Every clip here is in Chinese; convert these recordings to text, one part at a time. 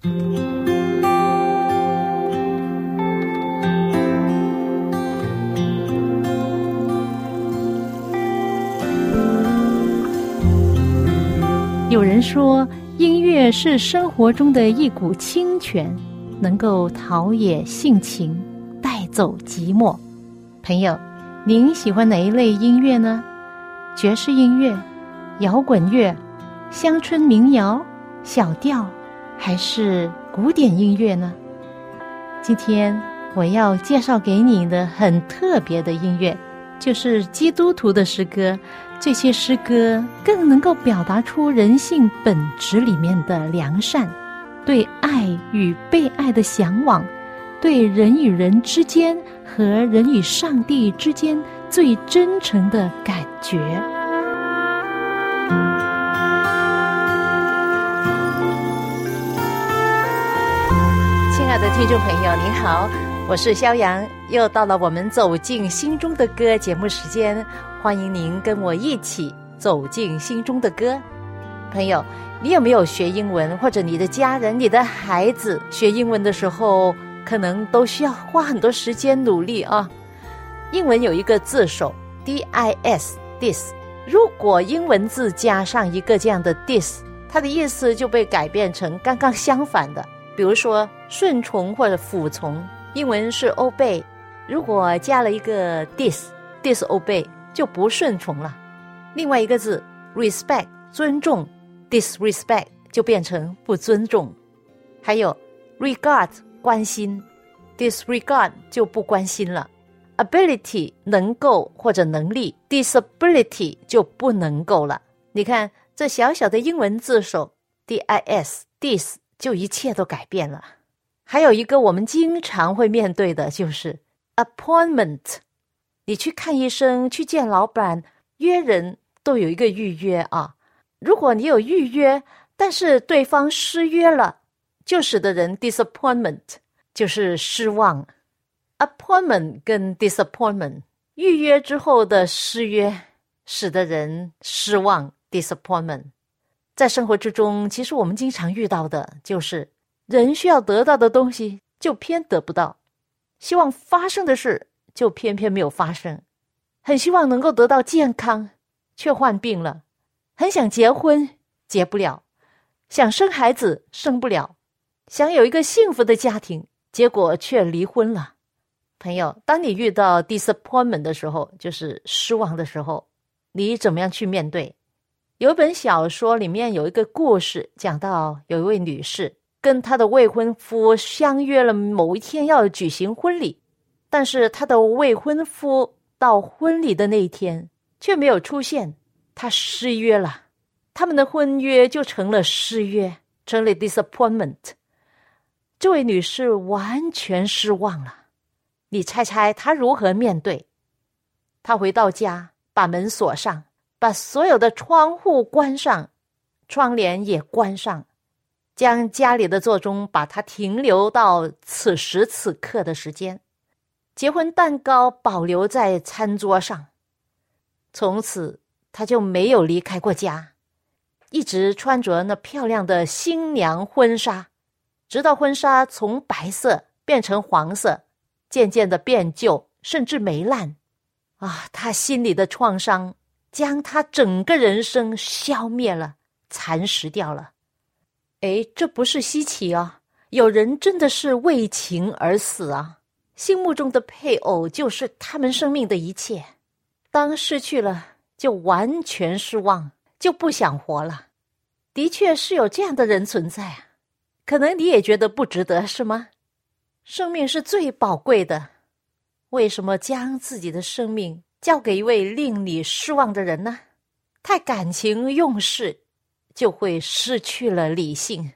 有人说，音乐是生活中的一股清泉，能够陶冶性情，带走寂寞。朋友，您喜欢哪一类音乐呢？爵士音乐、摇滚乐、乡村民谣、小调，还是古典音乐呢？今天我要介绍给你的很特别的音乐，就是基督徒的诗歌。这些诗歌更能够表达出人性本质里面的良善，对爱与被爱的向往，对人与人之间和人与上帝之间最真诚的感觉。听众朋友，您好，我是肖阳，又到了我们走进心中的歌节目时间。欢迎您跟我一起走进心中的歌，朋友，你有没有学英文？或者你的家人、你的孩子学英文的时候，可能都需要花很多时间努力啊。英文有一个字首 d i s dis，如果英文字加上一个这样的 dis，它的意思就被改变成刚刚相反的。比如说顺从或者服从，英文是 obey，如果加了一个 dis，disobey。就不顺从了。另外一个字 respect 尊重，disrespect 就变成不尊重。还有 regard 关心，disregard 就不关心了。ability 能够或者能力，disability 就不能够了。你看这小小的英文字首 dis dis 就一切都改变了。还有一个我们经常会面对的就是 appointment。你去看医生，去见老板，约人都有一个预约啊。如果你有预约，但是对方失约了，就使得人 disappointment 就是失望。appointment 跟 disappointment 预约之后的失约，使得人失望 disappointment。在生活之中，其实我们经常遇到的就是人需要得到的东西就偏得不到，希望发生的事。就偏偏没有发生，很希望能够得到健康，却患病了；很想结婚，结不了；想生孩子，生不了；想有一个幸福的家庭，结果却离婚了。朋友，当你遇到 disappointment 的时候，就是失望的时候，你怎么样去面对？有一本小说里面有一个故事，讲到有一位女士跟她的未婚夫相约了某一天要举行婚礼。但是她的未婚夫到婚礼的那一天却没有出现，他失约了，他们的婚约就成了失约，成了 disappointment。这位女士完全失望了。你猜猜她如何面对？她回到家，把门锁上，把所有的窗户关上，窗帘也关上，将家里的座钟把它停留到此时此刻的时间。结婚蛋糕保留在餐桌上，从此他就没有离开过家，一直穿着那漂亮的新娘婚纱，直到婚纱从白色变成黄色，渐渐的变旧，甚至霉烂。啊，他心里的创伤将他整个人生消灭了，蚕食掉了。哎，这不是稀奇啊，有人真的是为情而死啊。心目中的配偶就是他们生命的一切，当失去了，就完全失望，就不想活了。的确是有这样的人存在啊，可能你也觉得不值得，是吗？生命是最宝贵的，为什么将自己的生命交给一位令你失望的人呢？太感情用事，就会失去了理性。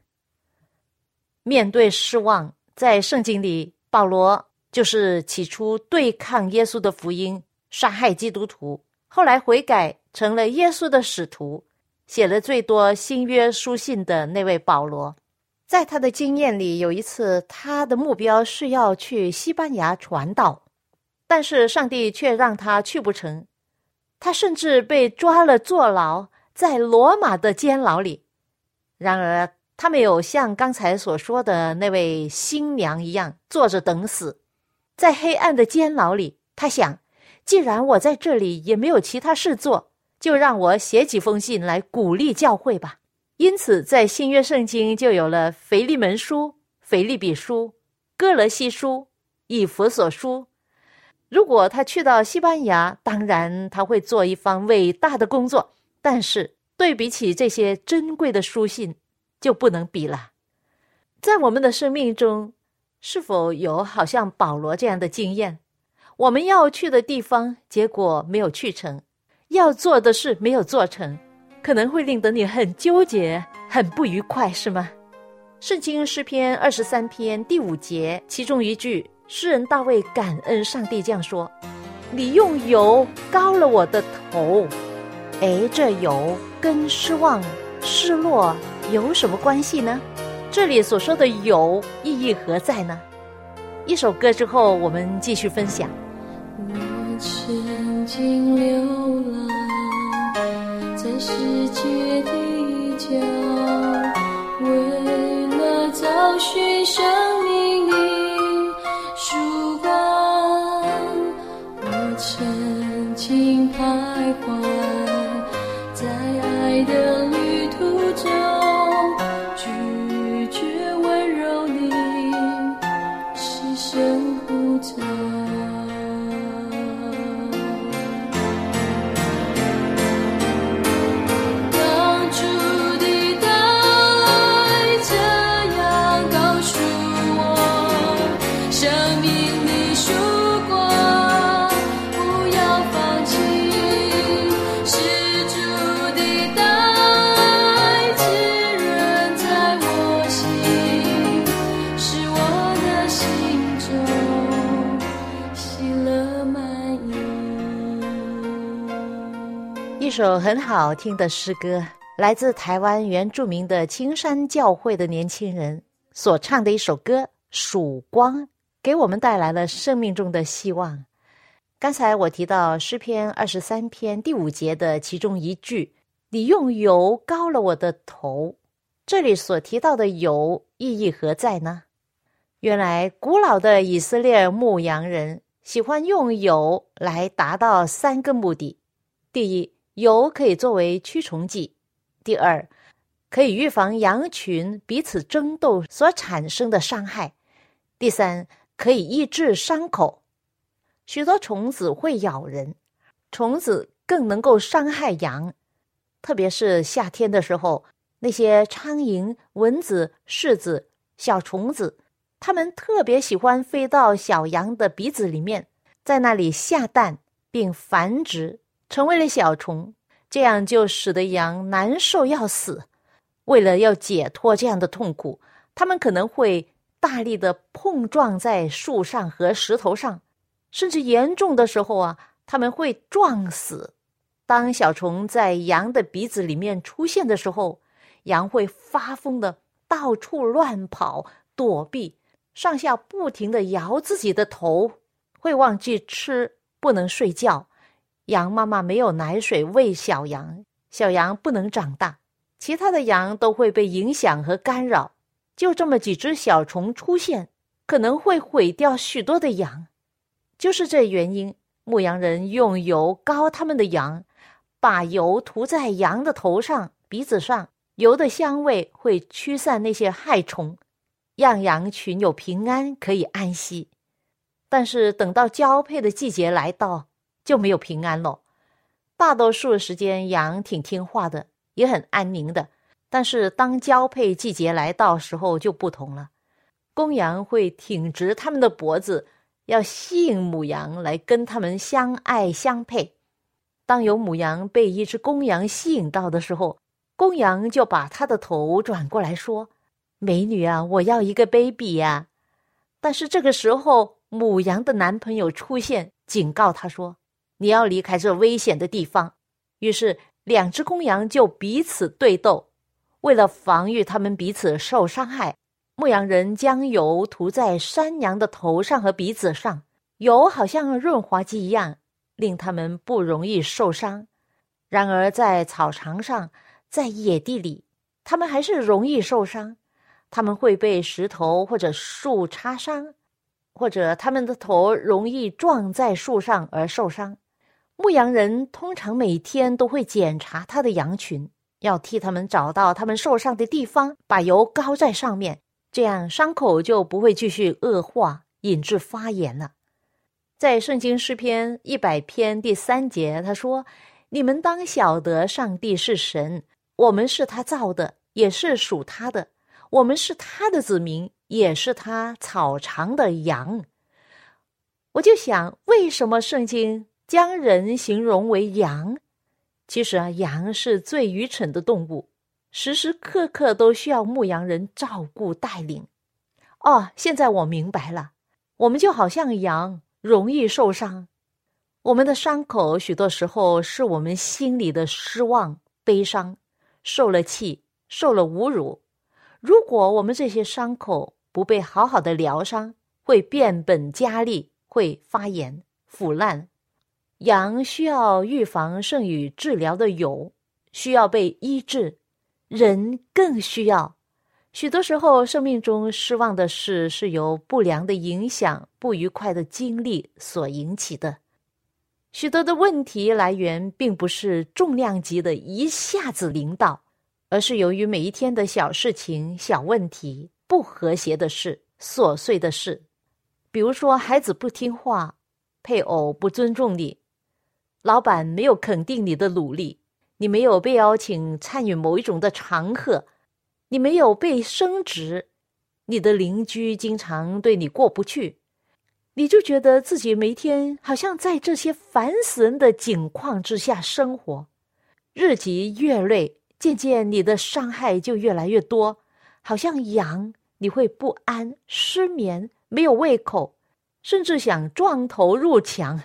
面对失望，在圣经里，保罗。就是起初对抗耶稣的福音，杀害基督徒，后来悔改成了耶稣的使徒，写了最多新约书信的那位保罗，在他的经验里，有一次他的目标是要去西班牙传道，但是上帝却让他去不成，他甚至被抓了坐牢，在罗马的监牢里。然而他没有像刚才所说的那位新娘一样坐着等死，在黑暗的监牢里，他想，既然我在这里也没有其他事做，就让我写几封信来鼓励教会吧。因此，在新约圣经就有了腓利门书、腓利比书、哥罗西书、以弗所书。如果他去到西班牙，当然他会做一番伟大的工作，但是对比起这些珍贵的书信。就不能比了。在我们的生命中，是否有好像保罗这样的经验？我们要去的地方，结果没有去成；要做的事没有做成，可能会令得你很纠结、很不愉快，是吗？圣经诗篇二十三篇第五节，其中一句，诗人大卫感恩上帝这样说：“你用油膏了我的头。”哎，这油跟失望、失落。有什么关系呢？这里所说的“有”意义何在呢？一首歌之后，我们继续分享。我曾经流浪在世界的角，为了找寻生命首很好听的诗歌，来自台湾原住民的青山教会的年轻人所唱的一首歌《曙光》，给我们带来了生命中的希望。刚才我提到诗篇二十三篇第五节的其中一句：“你用油膏了我的头。”这里所提到的油意义何在呢？原来古老的以色列牧羊人喜欢用油来达到三个目的：第一，油可以作为驱虫剂，第二，可以预防羊群彼此争斗所产生的伤害；第三，可以抑制伤口。许多虫子会咬人，虫子更能够伤害羊，特别是夏天的时候，那些苍蝇、蚊子、虱子、小虫子，它们特别喜欢飞到小羊的鼻子里面，在那里下蛋并繁殖。成为了小虫，这样就使得羊难受要死。为了要解脱这样的痛苦，他们可能会大力的碰撞在树上和石头上，甚至严重的时候啊，他们会撞死。当小虫在羊的鼻子里面出现的时候，羊会发疯的到处乱跑躲避，上下不停的摇自己的头，会忘记吃，不能睡觉。羊妈妈没有奶水喂小羊，小羊不能长大，其他的羊都会被影响和干扰。就这么几只小虫出现，可能会毁掉许多的羊。就是这原因，牧羊人用油膏他们的羊，把油涂在羊的头上、鼻子上，油的香味会驱散那些害虫，让羊群有平安可以安息。但是等到交配的季节来到，就没有平安了。大多数时间，羊挺听话的，也很安宁的。但是当交配季节来到时候，就不同了。公羊会挺直它们的脖子，要吸引母羊来跟它们相爱相配。当有母羊被一只公羊吸引到的时候，公羊就把它的头转过来说：“美女啊，我要一个 baby 呀！”但是这个时候，母羊的男朋友出现，警告他说。你要离开这危险的地方，于是两只公羊就彼此对斗。为了防御他们彼此受伤害，牧羊人将油涂在山羊的头上和鼻子上，油好像润滑剂一样，令他们不容易受伤。然而在草场上，在野地里，他们还是容易受伤，他们会被石头或者树插伤，或者他们的头容易撞在树上而受伤。牧羊人通常每天都会检查他的羊群，要替他们找到他们受伤的地方，把油膏在上面，这样伤口就不会继续恶化，引致发炎了。在圣经诗篇一百篇第三节，他说：“你们当晓得，上帝是神，我们是他造的，也是属他的；我们是他的子民，也是他草场的羊。”我就想，为什么圣经将人形容为羊？其实啊，羊是最愚蠢的动物，时时刻刻都需要牧羊人照顾带领。哦，现在我明白了，我们就好像羊。容易受伤，我们的伤口许多时候是我们心里的失望、悲伤，受了气，受了侮辱。如果我们这些伤口不被好好的疗伤，会变本加厉，会发炎、腐烂。羊需要预防胜于治疗的油，需要被医治，人更需要。许多时候，生命中失望的事是由不良的影响、不愉快的经历所引起的。许多的问题来源并不是重量级的一下子领导，而是由于每一天的小事情、小问题、不和谐的事、琐碎的事。比如说，孩子不听话，配偶不尊重你，老板没有肯定你的努力，你没有被邀请参与某一种的场合。你没有被升职，你的邻居经常对你过不去，你就觉得自己每天好像在这些烦死人的境况之下生活，日积月累，渐渐你的伤害就越来越多，好像羊，你会不安、失眠、没有胃口，甚至想撞头入墙，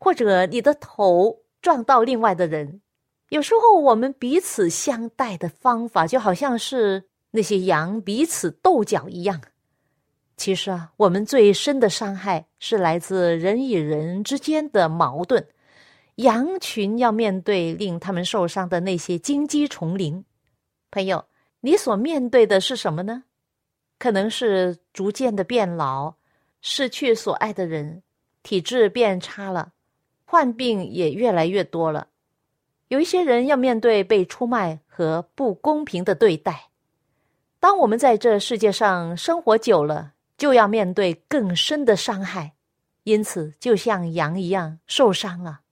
或者你的头撞到另外的人。有时候我们彼此相待的方法，就好像是那些羊彼此斗角一样。其实啊，我们最深的伤害是来自人与人之间的矛盾。羊群要面对令他们受伤的那些荆棘丛林。朋友，你所面对的是什么呢？可能是逐渐的变老，失去所爱的人，体质变差了，患病也越来越多了。有一些人要面对被出卖和不公平的对待。当我们在这世界上生活久了，就要面对更深的伤害，因此就像羊一样受伤了。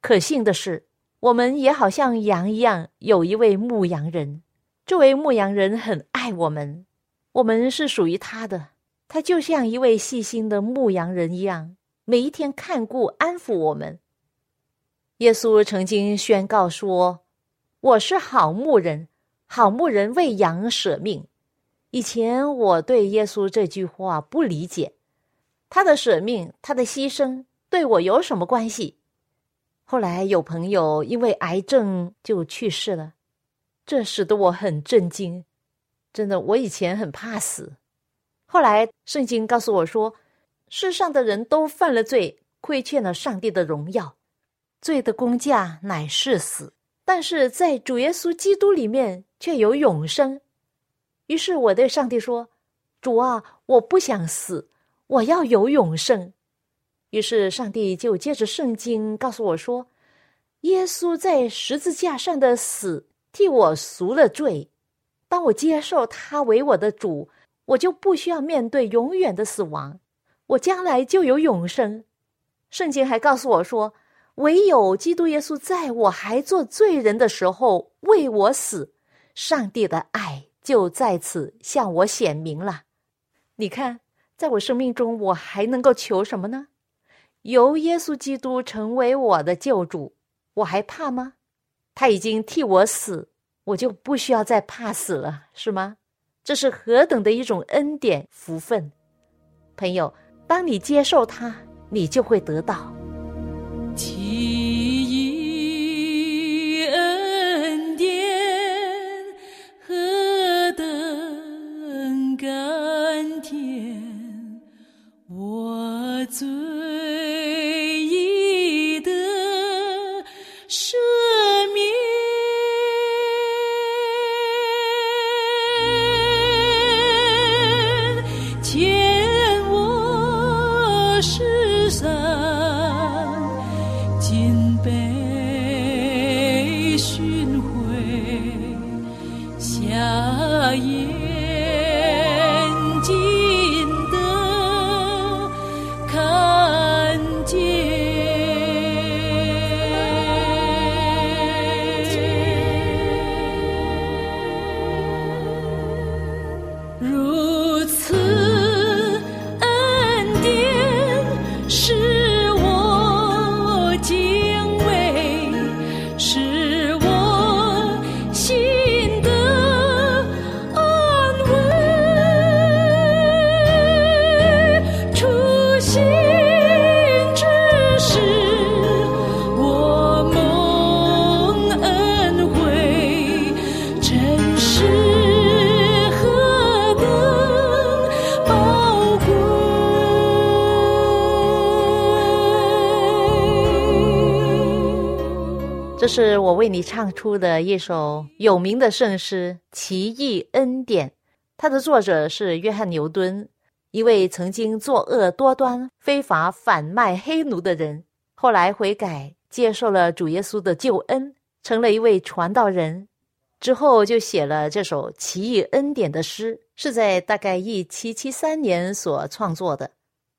可幸的是，我们也好像羊一样，有一位牧羊人。这位牧羊人很爱我们，我们是属于他的。他就像一位细心的牧羊人一样，每一天看顾安抚我们。耶稣曾经宣告说：“我是好牧人，好牧人为羊舍命。”以前我对耶稣这句话不理解，他的舍命、他的牺牲对我有什么关系？后来有朋友因为癌症就去世了，这使得我很震惊。真的，我以前很怕死，后来圣经告诉我说，世上的人都犯了罪，亏欠了上帝的荣耀。罪的工价乃是死，但是在主耶稣基督里面却有永生。于是我对上帝说：“主啊，我不想死，我要有永生。”于是上帝就借着圣经告诉我说：“耶稣在十字架上的死替我赎了罪，当我接受他为我的主，我就不需要面对永远的死亡，我将来就有永生。”圣经还告诉我说。唯有基督耶稣在我还做罪人的时候为我死，上帝的爱就在此向我显明了。你看，在我生命中，我还能够求什么呢？由耶稣基督成为我的救主，我还怕吗？他已经替我死，我就不需要再怕死了，是吗？这是何等的一种恩典福分！朋友，当你接受它，你就会得到。记忆恩典何等甘甜，我尊。为你唱出的一首有名的圣诗《奇异恩典》，它的作者是约翰牛顿，一位曾经作恶多端、非法贩卖黑奴的人，后来悔改，接受了主耶稣的救恩，成了一位传道人。之后就写了这首《奇异恩典》的诗，是在大概一七七三年所创作的。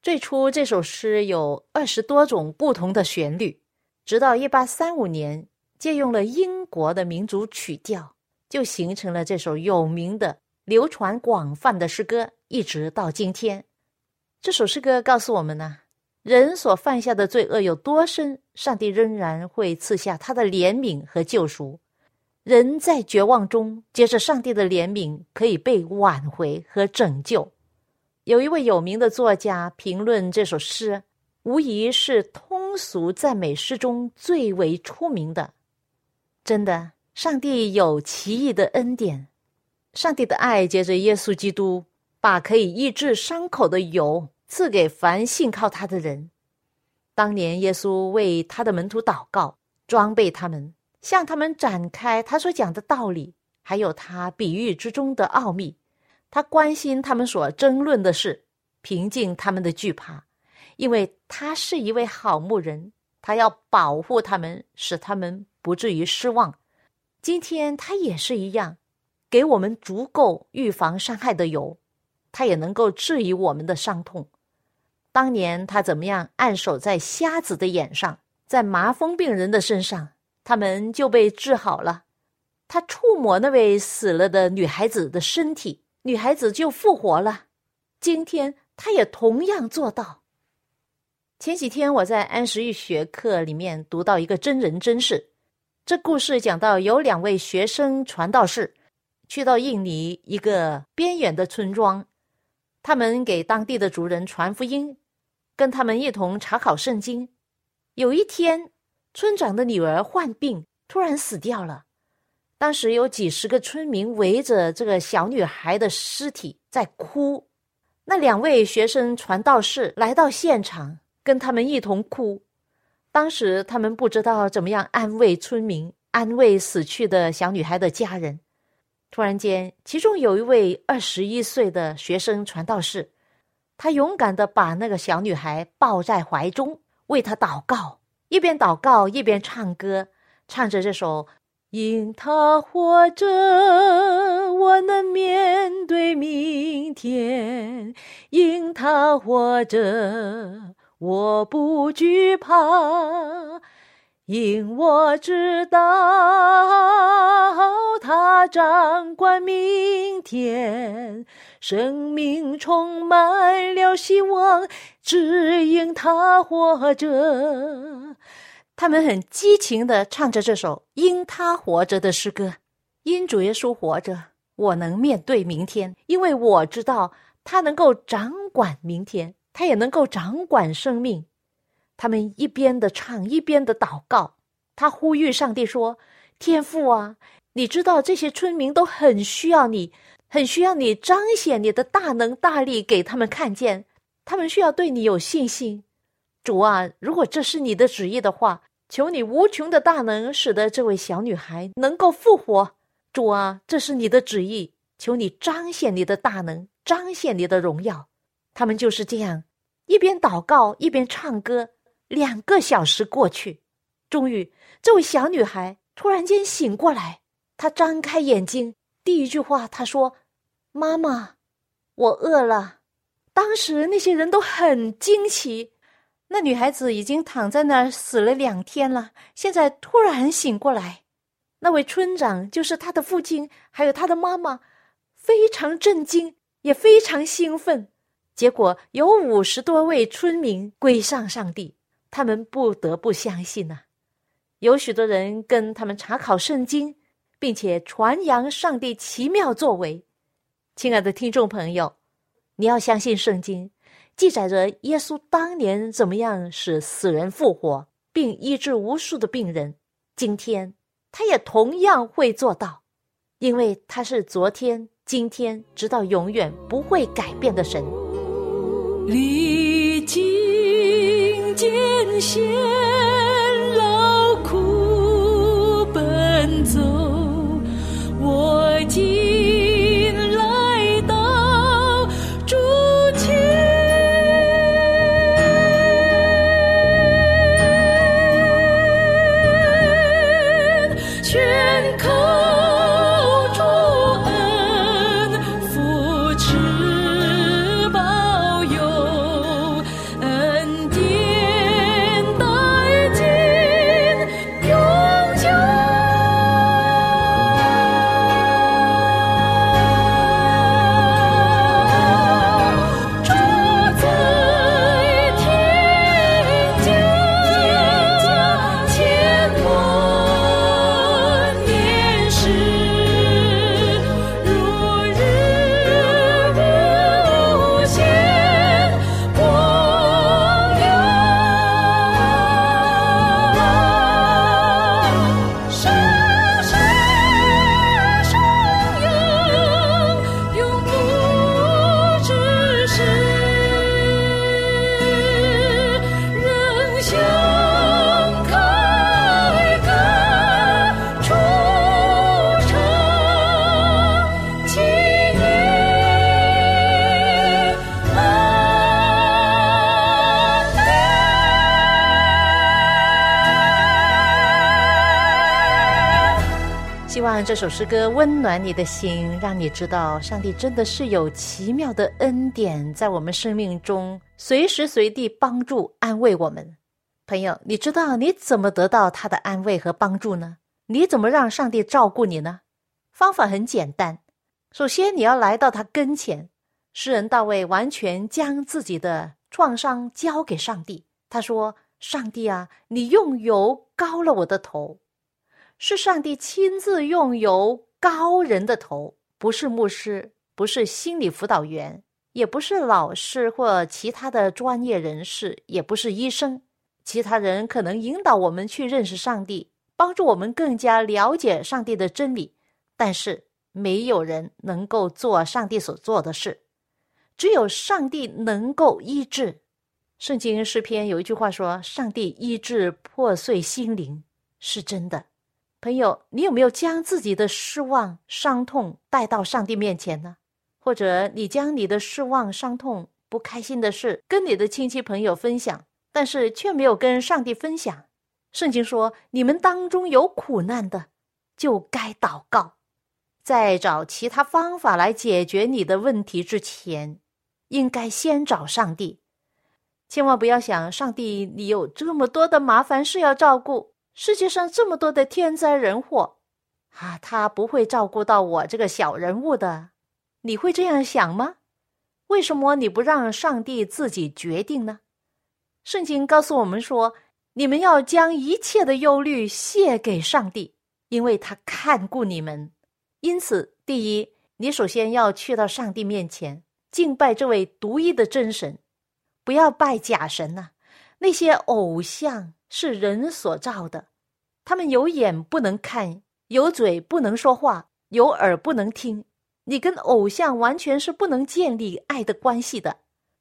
最初这首诗有二十多种不同的旋律，直到一八三五年，借用了英国的民族曲调，就形成了这首有名的、流传广泛的诗歌，一直到今天。这首诗歌告诉我们呢，人所犯下的罪恶有多深，上帝仍然会赐下他的怜悯和救赎。人在绝望中，接着上帝的怜悯，可以被挽回和拯救。有一位有名的作家评论这首诗，无疑是通俗赞美诗中最为出名的。真的，上帝有奇异的恩典，上帝的爱接着耶稣基督，把可以医治伤口的油赐给凡信靠他的人。当年耶稣为他的门徒祷告，装备他们。向他们展开他所讲的道理，还有他比喻之中的奥秘。他关心他们所争论的事，平静他们的惧怕，因为他是一位好牧人，他要保护他们，使他们不至于失望。今天他也是一样，给我们足够预防伤害的油，他也能够治愈我们的伤痛。当年他怎么样按手在瞎子的眼上，在麻风病人的身上。他们就被治好了。他触摸那位死了的女孩子的身体，女孩子就复活了。今天他也同样做到。前几天我在安时玉学课里面读到一个真人真事，这故事讲到有两位学生传道士去到印尼一个边远的村庄，他们给当地的族人传福音，跟他们一同查考圣经。有一天。村长的女儿患病，突然死掉了。当时有几十个村民围着这个小女孩的尸体在哭。那两位学生传道士来到现场，跟他们一同哭。当时他们不知道怎么样安慰村民，安慰死去的小女孩的家人。突然间，其中有一位二十一岁的学生传道士，他勇敢的把那个小女孩抱在怀中，为她祷告。一边祷告一边唱歌，唱着这首：“因他活着，我能面对明天；因他活着，我不惧怕；因我知道他掌管明天。”生命充满了希望，只因他活着。他们很激情的唱着这首《因他活着》的诗歌。因主耶稣活着，我能面对明天，因为我知道他能够掌管明天，他也能够掌管生命。他们一边的唱，一边的祷告。他呼吁上帝说：“天父啊，你知道这些村民都很需要你。”很需要你彰显你的大能大力给他们看见，他们需要对你有信心。主啊，如果这是你的旨意的话，求你无穷的大能使得这位小女孩能够复活。主啊，这是你的旨意，求你彰显你的大能，彰显你的荣耀。他们就是这样，一边祷告一边唱歌。两个小时过去，终于，这位小女孩突然间醒过来，她张开眼睛，第一句话她说。妈妈，我饿了。”当时那些人都很惊奇。那女孩子已经躺在那儿死了两天了，现在突然醒过来。那位村长就是他的父亲，还有他的妈妈，非常震惊，也非常兴奋。结果有五十多位村民归上上帝，他们不得不相信呐。有许多人跟他们查考圣经，并且传扬上帝奇妙作为。亲爱的听众朋友，你要相信圣经。记载着耶稣当年怎么样使死人复活，并医治无数的病人。今天他也同样会做到，因为他是昨天、今天直到永远不会改变的神。历经艰险劳苦奔走，我今望这首诗歌温暖你的心，让你知道上帝真的是有奇妙的恩典在我们生命中，随时随地帮助安慰我们。朋友，你知道你怎么得到他的安慰和帮助呢？你怎么让上帝照顾你呢？方法很简单，首先你要来到他跟前。诗人大卫完全将自己的创伤交给上帝。他说：“上帝啊，你用油膏了我的头。”是上帝亲自用油膏人的头，不是牧师，不是心理辅导员，也不是老师或其他的专业人士，也不是医生。其他人可能引导我们去认识上帝，帮助我们更加了解上帝的真理，但是没有人能够做上帝所做的事，只有上帝能够医治。圣经诗篇有一句话说：“上帝医治破碎心灵”，是真的。朋友，你有没有将自己的失望、伤痛带到上帝面前呢？或者你将你的失望、伤痛、不开心的事跟你的亲戚朋友分享，但是却没有跟上帝分享？圣经说，你们当中有苦难的，就该祷告，在找其他方法来解决你的问题之前，应该先找上帝。千万不要想，上帝，你有这么多的麻烦事要照顾。世界上这么多的天灾人祸，啊，他不会照顾到我这个小人物的。你会这样想吗？为什么你不让上帝自己决定呢？圣经告诉我们说，你们要将一切的忧虑卸给上帝，因为他看顾你们。因此，第一，你首先要去到上帝面前敬拜这位独一的真神，不要拜假神呐、那些偶像。是人所造的，他们有眼不能看，有嘴不能说话，有耳不能听。你跟偶像完全是不能建立爱的关系的。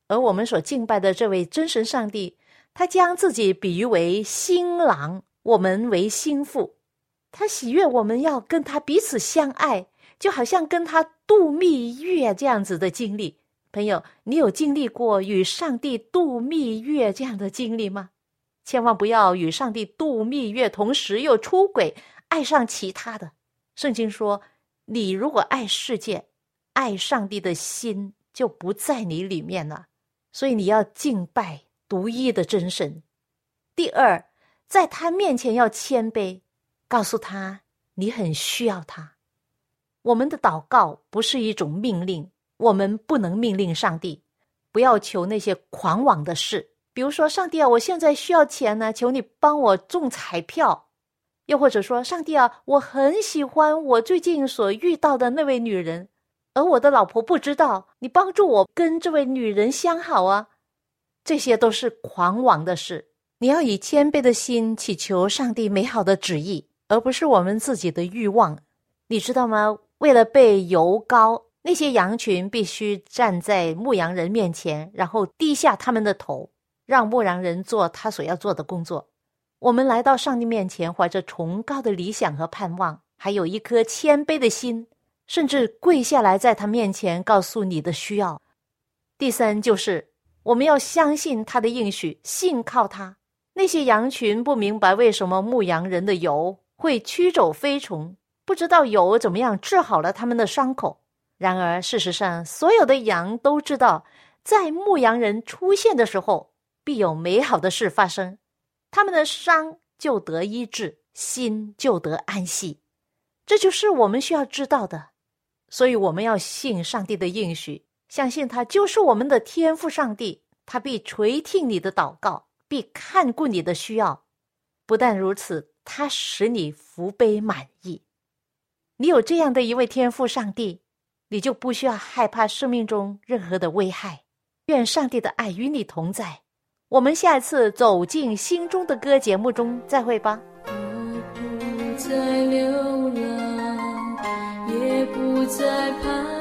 而我们所敬拜的这位真神上帝，他将自己比喻为新郎，我们为新妇。他喜悦我们要跟他彼此相爱，就好像跟他度蜜月这样子的经历。朋友，你有经历过与上帝度蜜月这样的经历吗？千万不要与上帝度蜜月，同时又出轨，爱上其他的。圣经说：“你如果爱世界，爱上帝的心就不在你里面了。所以你要敬拜独一的真神。第二，在他面前要谦卑，告诉他你很需要他。我们的祷告不是一种命令，我们不能命令上帝，不要求那些狂妄的事。比如说，上帝啊，我现在需要钱呢，求你帮我中彩票。又或者说，上帝啊，我很喜欢我最近所遇到的那位女人，而我的老婆不知道，你帮助我跟这位女人相好啊。这些都是狂妄的事。你要以谦卑的心祈求上帝美好的旨意，而不是我们自己的欲望。你知道吗？为了被油膏，那些羊群必须站在牧羊人面前，然后低下他们的头，让牧羊人做他所要做的工作。我们来到上帝面前，怀着崇高的理想和盼望，还有一颗谦卑的心，甚至跪下来在他面前告诉你的需要。第三，就是我们要相信他的应许，信靠他。那些羊群不明白为什么牧羊人的油会驱走飞虫，不知道油怎么样治好了他们的伤口。然而，事实上，所有的羊都知道，在牧羊人出现的时候，必有美好的事发生。他们的伤就得医治，心就得安息，这就是我们需要知道的。所以我们要信上帝的应许，相信他就是我们的天赋上帝，他必垂听你的祷告，必看顾你的需要。不但如此，他使你福杯满溢。你有这样的一位天赋上帝，你就不需要害怕生命中任何的危害。愿上帝的爱与你同在。我们下次走进心中的歌节目中再会吧。我不再流浪，也不再徘